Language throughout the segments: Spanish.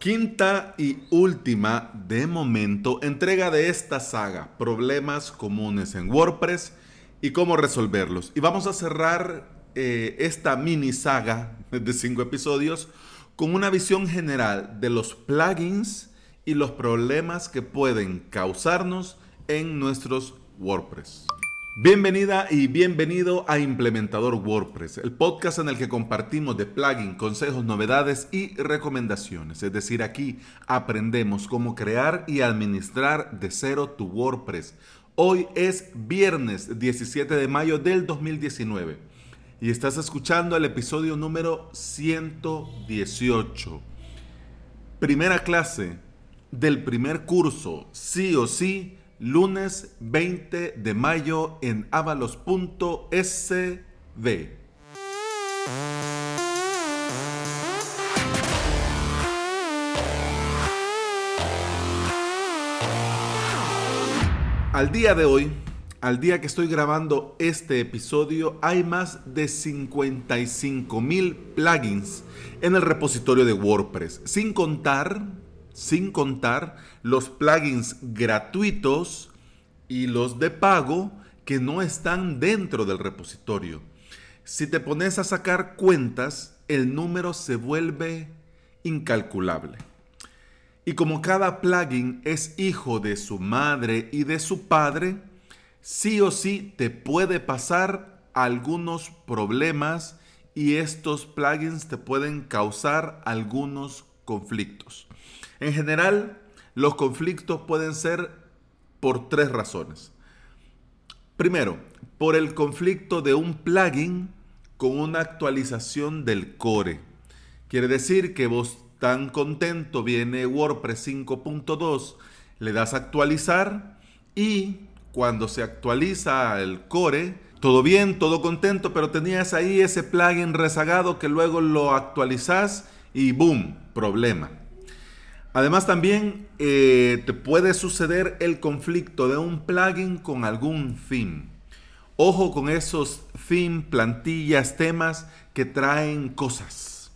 Quinta y última, de momento, entrega de esta saga, problemas comunes en WordPress y cómo resolverlos. Y vamos a cerrar eh, esta mini saga de cinco episodios con una visión general de los plugins y los problemas que pueden causarnos en nuestros WordPress. Bienvenida y bienvenido a Implementador WordPress, el podcast en el que compartimos de plugin, consejos, novedades y recomendaciones. Es decir, aquí aprendemos cómo crear y administrar de cero tu WordPress. Hoy es viernes 17 de mayo del 2019 y estás escuchando el episodio número 118. Primera clase del primer curso, sí o sí lunes 20 de mayo en avalos.sv. Al día de hoy, al día que estoy grabando este episodio, hay más de 55 mil plugins en el repositorio de WordPress, sin contar sin contar los plugins gratuitos y los de pago que no están dentro del repositorio. Si te pones a sacar cuentas, el número se vuelve incalculable. Y como cada plugin es hijo de su madre y de su padre, sí o sí te puede pasar algunos problemas y estos plugins te pueden causar algunos conflictos. En general, los conflictos pueden ser por tres razones. Primero, por el conflicto de un plugin con una actualización del core. Quiere decir que vos tan contento viene WordPress 5.2, le das actualizar y cuando se actualiza el core, todo bien, todo contento, pero tenías ahí ese plugin rezagado que luego lo actualizas y boom, problema. Además también eh, te puede suceder el conflicto de un plugin con algún theme. Ojo con esos themes, plantillas, temas que traen cosas,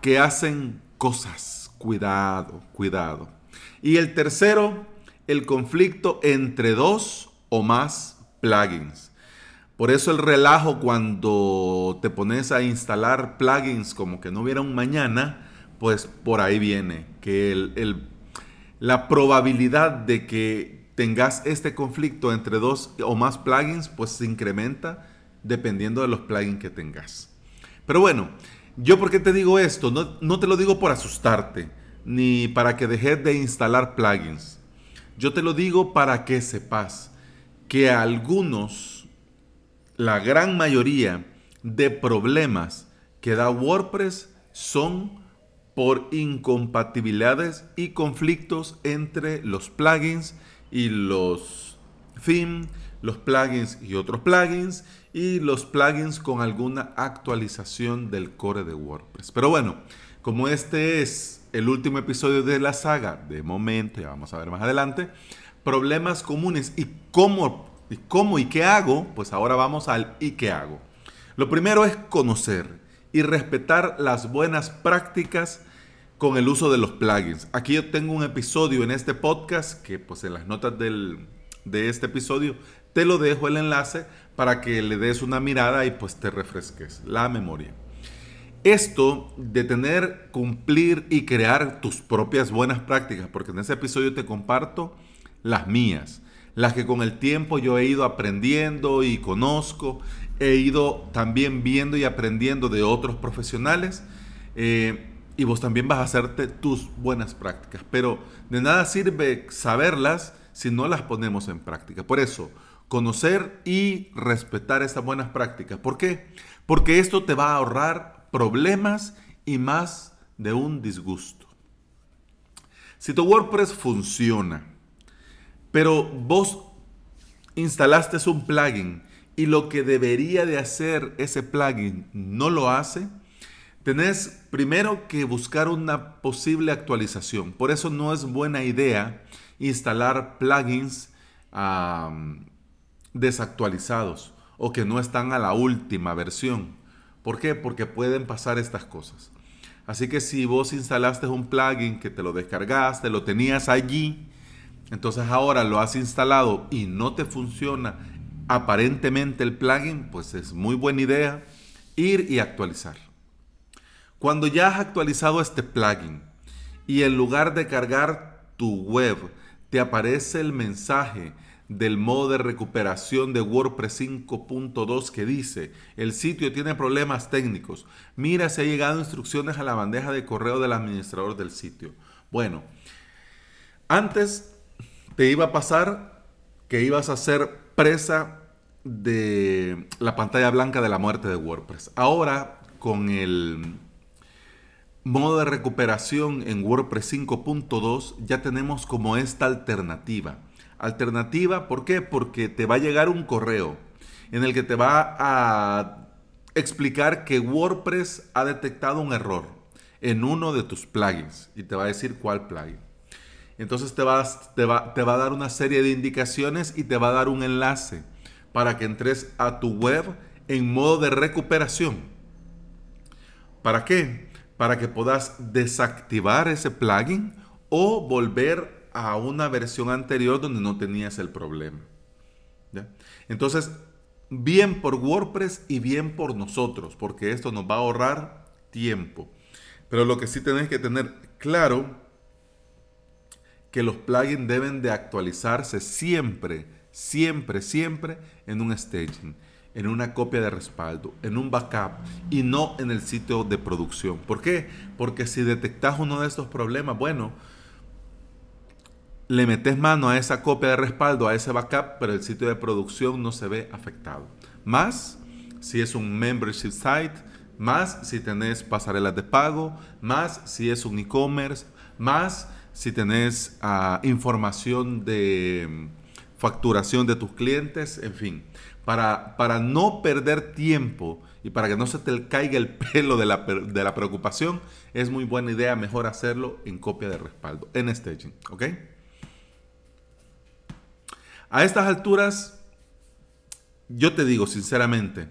que hacen cosas. Cuidado, cuidado. Y el tercero, el conflicto entre dos o más plugins. Por eso el relajo cuando te pones a instalar plugins como que no hubiera un mañana, pues por ahí viene, que el, la probabilidad de que tengas este conflicto entre dos o más plugins, pues se incrementa dependiendo de los plugins que tengas. Pero bueno, yo por qué te digo esto, no, no te lo digo por asustarte, ni para que dejes de instalar plugins. Yo te lo digo para que sepas que algunos, la gran mayoría de problemas que da WordPress son por incompatibilidades y conflictos entre los plugins y los themes, los plugins y otros plugins y los plugins con alguna actualización del core de WordPress. Pero bueno, como este es el último episodio de la saga, de momento, ya vamos a ver más adelante, problemas comunes y cómo y cómo y qué hago, pues ahora vamos al y qué hago. Lo primero es conocer y respetar las buenas prácticas con el uso de los plugins. Aquí yo tengo un episodio en este podcast que pues en las notas de este episodio te lo dejo el enlace para que le des una mirada y pues te refresques la memoria. Esto de tener, cumplir y crear tus propias buenas prácticas, porque en ese episodio te comparto las mías, las que con el tiempo yo he ido aprendiendo y conozco, he ido también viendo y aprendiendo de otros profesionales. Eh, y vos también vas a hacerte tus buenas prácticas. Pero de nada sirve saberlas si no las ponemos en práctica. Por eso, conocer y respetar esas buenas prácticas. ¿Por qué? Porque esto te va a ahorrar problemas y más de un disgusto. Si tu WordPress funciona, pero vos instalaste un plugin y lo que debería de hacer ese plugin no lo hace, tenés primero que buscar una posible actualización. Por eso no es buena idea instalar plugins desactualizados o que no están a la última versión. ¿Por qué? Porque pueden pasar estas cosas. Así que si vos instalaste un plugin que te lo descargaste, lo tenías allí, entonces ahora lo has instalado y no te funciona aparentemente el plugin, pues es muy buena idea ir y actualizar. Cuando ya has actualizado este plugin y en lugar de cargar tu web te aparece el mensaje del modo de recuperación de WordPress 5.2 que dice, el sitio tiene problemas técnicos. Mira si ha llegado instrucciones a la bandeja de correo del administrador del sitio. Bueno, antes te iba a pasar que ibas a ser presa de la pantalla blanca de la muerte de WordPress. Ahora, con el modo de recuperación en WordPress 5.2, ya tenemos como esta alternativa Alternativa, ¿por qué? Porque te va a llegar un correo en el que te va a explicar que WordPress ha detectado un error en uno de tus plugins y te va a decir cuál plugin. Entonces te va, te, va, te va a dar una serie de indicaciones y te va a dar un enlace para que entres a tu web en modo de recuperación. ¿Para qué? Para que puedas desactivar ese plugin o volver a una versión anterior donde no tenías el problema. Entonces, bien por WordPress y bien por nosotros, porque esto nos va a ahorrar tiempo. Pero lo que sí tenés que tener claro que los plugins deben de actualizarse siempre, siempre, siempre en un staging, en una copia de respaldo, en un backup y no en el sitio de producción. ¿Por qué? Porque si detectas uno de estos problemas, bueno, le metes mano a esa copia de respaldo, a ese backup, pero el sitio de producción no se ve afectado. Más si es un membership site, más si tenés pasarelas de pago, más si es un e-commerce, más si tenés ah, información de mm, facturación de tus clientes, en fin. Para, para no perder tiempo y para que no se te caiga el pelo de la, de la preocupación, es muy buena idea mejor hacerlo en copia de respaldo, en staging, ¿ok? A estas alturas, yo te digo sinceramente,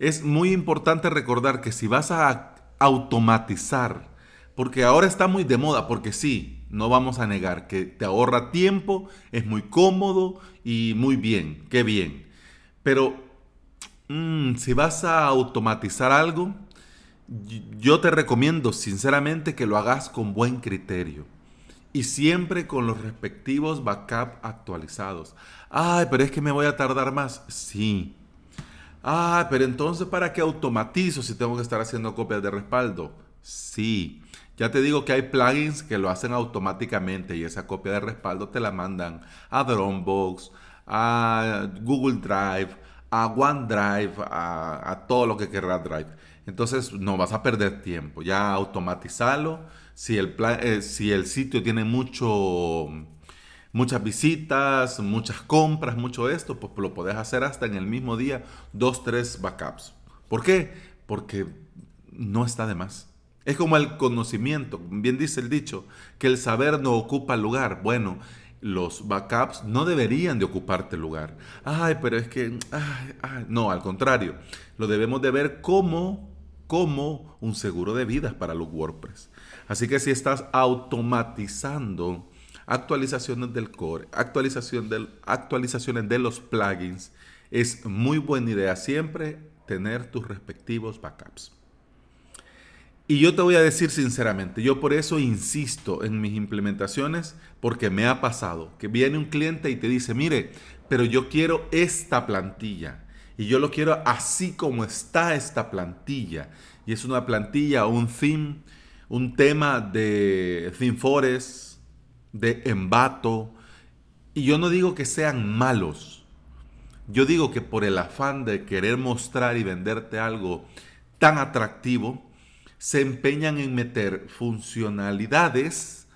es muy importante recordar que si vas a automatizar, porque ahora está muy de moda, porque sí, no vamos a negar que te ahorra tiempo, es muy cómodo y muy bien, qué bien. Pero mm, si vas a automatizar algo, yo te recomiendo sinceramente que lo hagas con buen criterio y siempre con los respectivos backup actualizados. Ay, pero es que me voy a tardar más. Sí. Ah, pero entonces ¿para qué automatizo si tengo que estar haciendo copias de respaldo? Sí. Ya te digo que hay plugins que lo hacen automáticamente y esa copia de respaldo te la mandan a Dropbox, a Google Drive, a OneDrive, a, todo lo que querrás Drive. Entonces no vas a perder tiempo. Ya automatizalo si el, eh, si el sitio tiene mucho, muchas visitas, muchas compras, mucho esto, pues lo podés hacer hasta en el mismo día, dos, tres backups. ¿Por qué? Porque no está de más. Es como el conocimiento, bien dice el dicho, que el saber no ocupa lugar. Bueno, los backups no deberían de ocuparte lugar. Ay, pero es que, no, al contrario, lo debemos de ver como, como un seguro de vidas para los WordPress. Así que si estás automatizando actualizaciones del core, actualización del, actualizaciones de los plugins, es muy buena idea siempre tener tus respectivos backups. Y yo te voy a decir sinceramente, yo por eso insisto en mis implementaciones, porque me ha pasado que viene un cliente y te dice, mire, pero yo quiero esta plantilla y yo lo quiero así como está esta plantilla. Y es una plantilla un theme un tema de Forest, de Embato, y yo no digo que sean malos. Yo digo que por el afán de querer mostrar y venderte algo tan atractivo, se empeñan en meter funcionalidades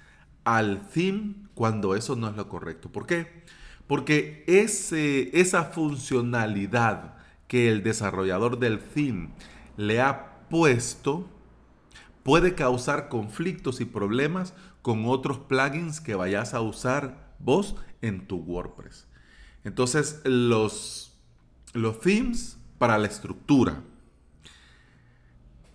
al theme cuando eso no es lo correcto. ¿Por qué? Porque ese, esa funcionalidad que el desarrollador del theme le ha puesto puede causar conflictos y problemas con otros plugins que vayas a usar vos en tu WordPress. Entonces, los, los themes para la estructura.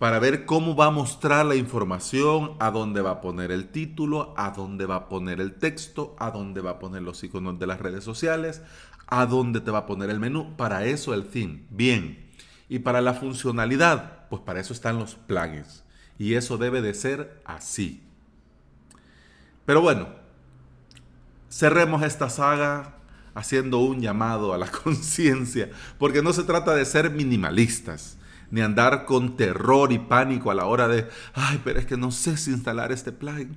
Para ver cómo va a mostrar la información, a dónde va a poner el título, a dónde va a poner el texto, a dónde va a poner los iconos de las redes sociales, a dónde te va a poner el menú. Para eso el theme. Bien. Y para la funcionalidad, pues para eso están los plugins. Y eso debe de ser así. Pero bueno, cerremos esta saga haciendo un llamado a la conciencia, porque no se trata de ser minimalistas, ni andar con terror y pánico a la hora de, ay, pero es que no sé si instalar este plugin,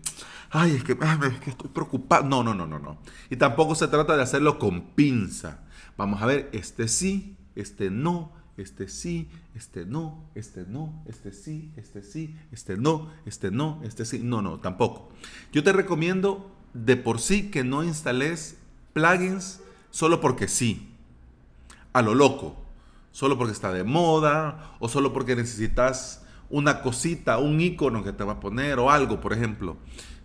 ay, es que, es que estoy preocupado. No, no, no, no, no. Y tampoco se trata de hacerlo con pinza. Vamos a ver, este sí, este no, este sí, este no, este no, este sí, este sí, este no, este no, este sí. No, no, tampoco. Yo te recomiendo de por sí que no instales plugins solo porque sí, a lo loco, solo porque está de moda o solo porque necesitas una cosita, un icono que te va a poner o algo, por ejemplo.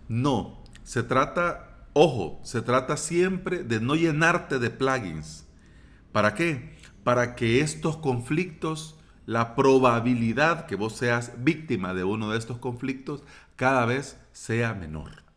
No, se trata, ojo, se trata siempre de no llenarte de plugins. ¿Para qué? Para que estos conflictos, la probabilidad que vos seas víctima de uno de estos conflictos cada vez sea menor.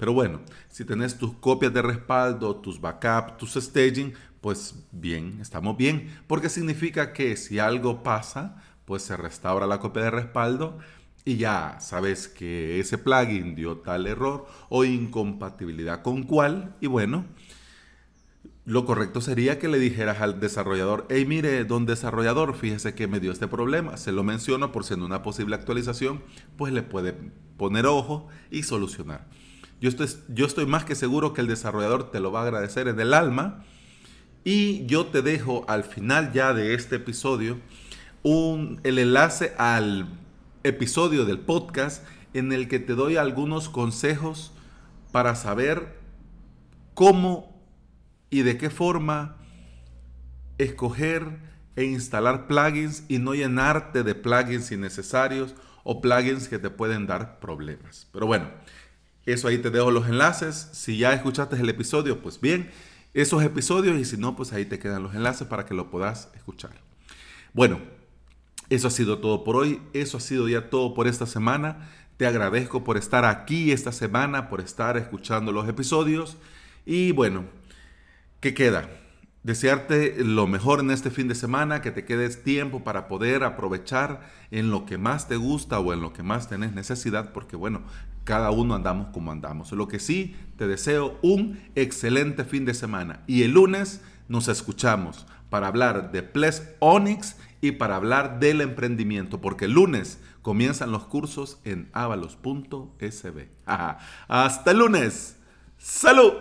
Pero bueno, si tenés tus copias de respaldo, tus backups, tus staging, pues bien, estamos bien, porque significa que si algo pasa, pues se restaura la copia de respaldo y ya sabes que ese plugin dio tal error o incompatibilidad con cuál y bueno, lo correcto sería que le dijeras al desarrollador, hey mire, don desarrollador, fíjese que me dio este problema, se lo menciono por siendo una posible actualización, pues le puede poner ojo y solucionar. Yo estoy, yo estoy más que seguro que el desarrollador te lo va a agradecer en el alma. Y yo te dejo al final ya de este episodio un, el enlace al episodio del podcast en el que te doy algunos consejos para saber cómo y de qué forma escoger e instalar plugins y no llenarte de plugins innecesarios o plugins que te pueden dar problemas. Pero bueno, eso ahí te dejo los enlaces. Si ya escuchaste el episodio, pues bien, esos episodios y si no, pues ahí te quedan los enlaces para que lo puedas escuchar. Bueno, eso ha sido todo por hoy. Eso ha sido ya todo por esta semana. Te agradezco por estar aquí esta semana, por estar escuchando los episodios. Y bueno, ¿qué queda? Desearte lo mejor en este fin de semana, que te quedes tiempo para poder aprovechar en lo que más te gusta o en lo que más tenés necesidad, porque bueno, cada uno andamos como andamos. Lo que sí, te deseo un excelente fin de semana y el lunes nos escuchamos para hablar de Ples Onyx y para hablar del emprendimiento, porque el lunes comienzan los cursos en avalos.sb. Hasta el lunes. ¡Salud!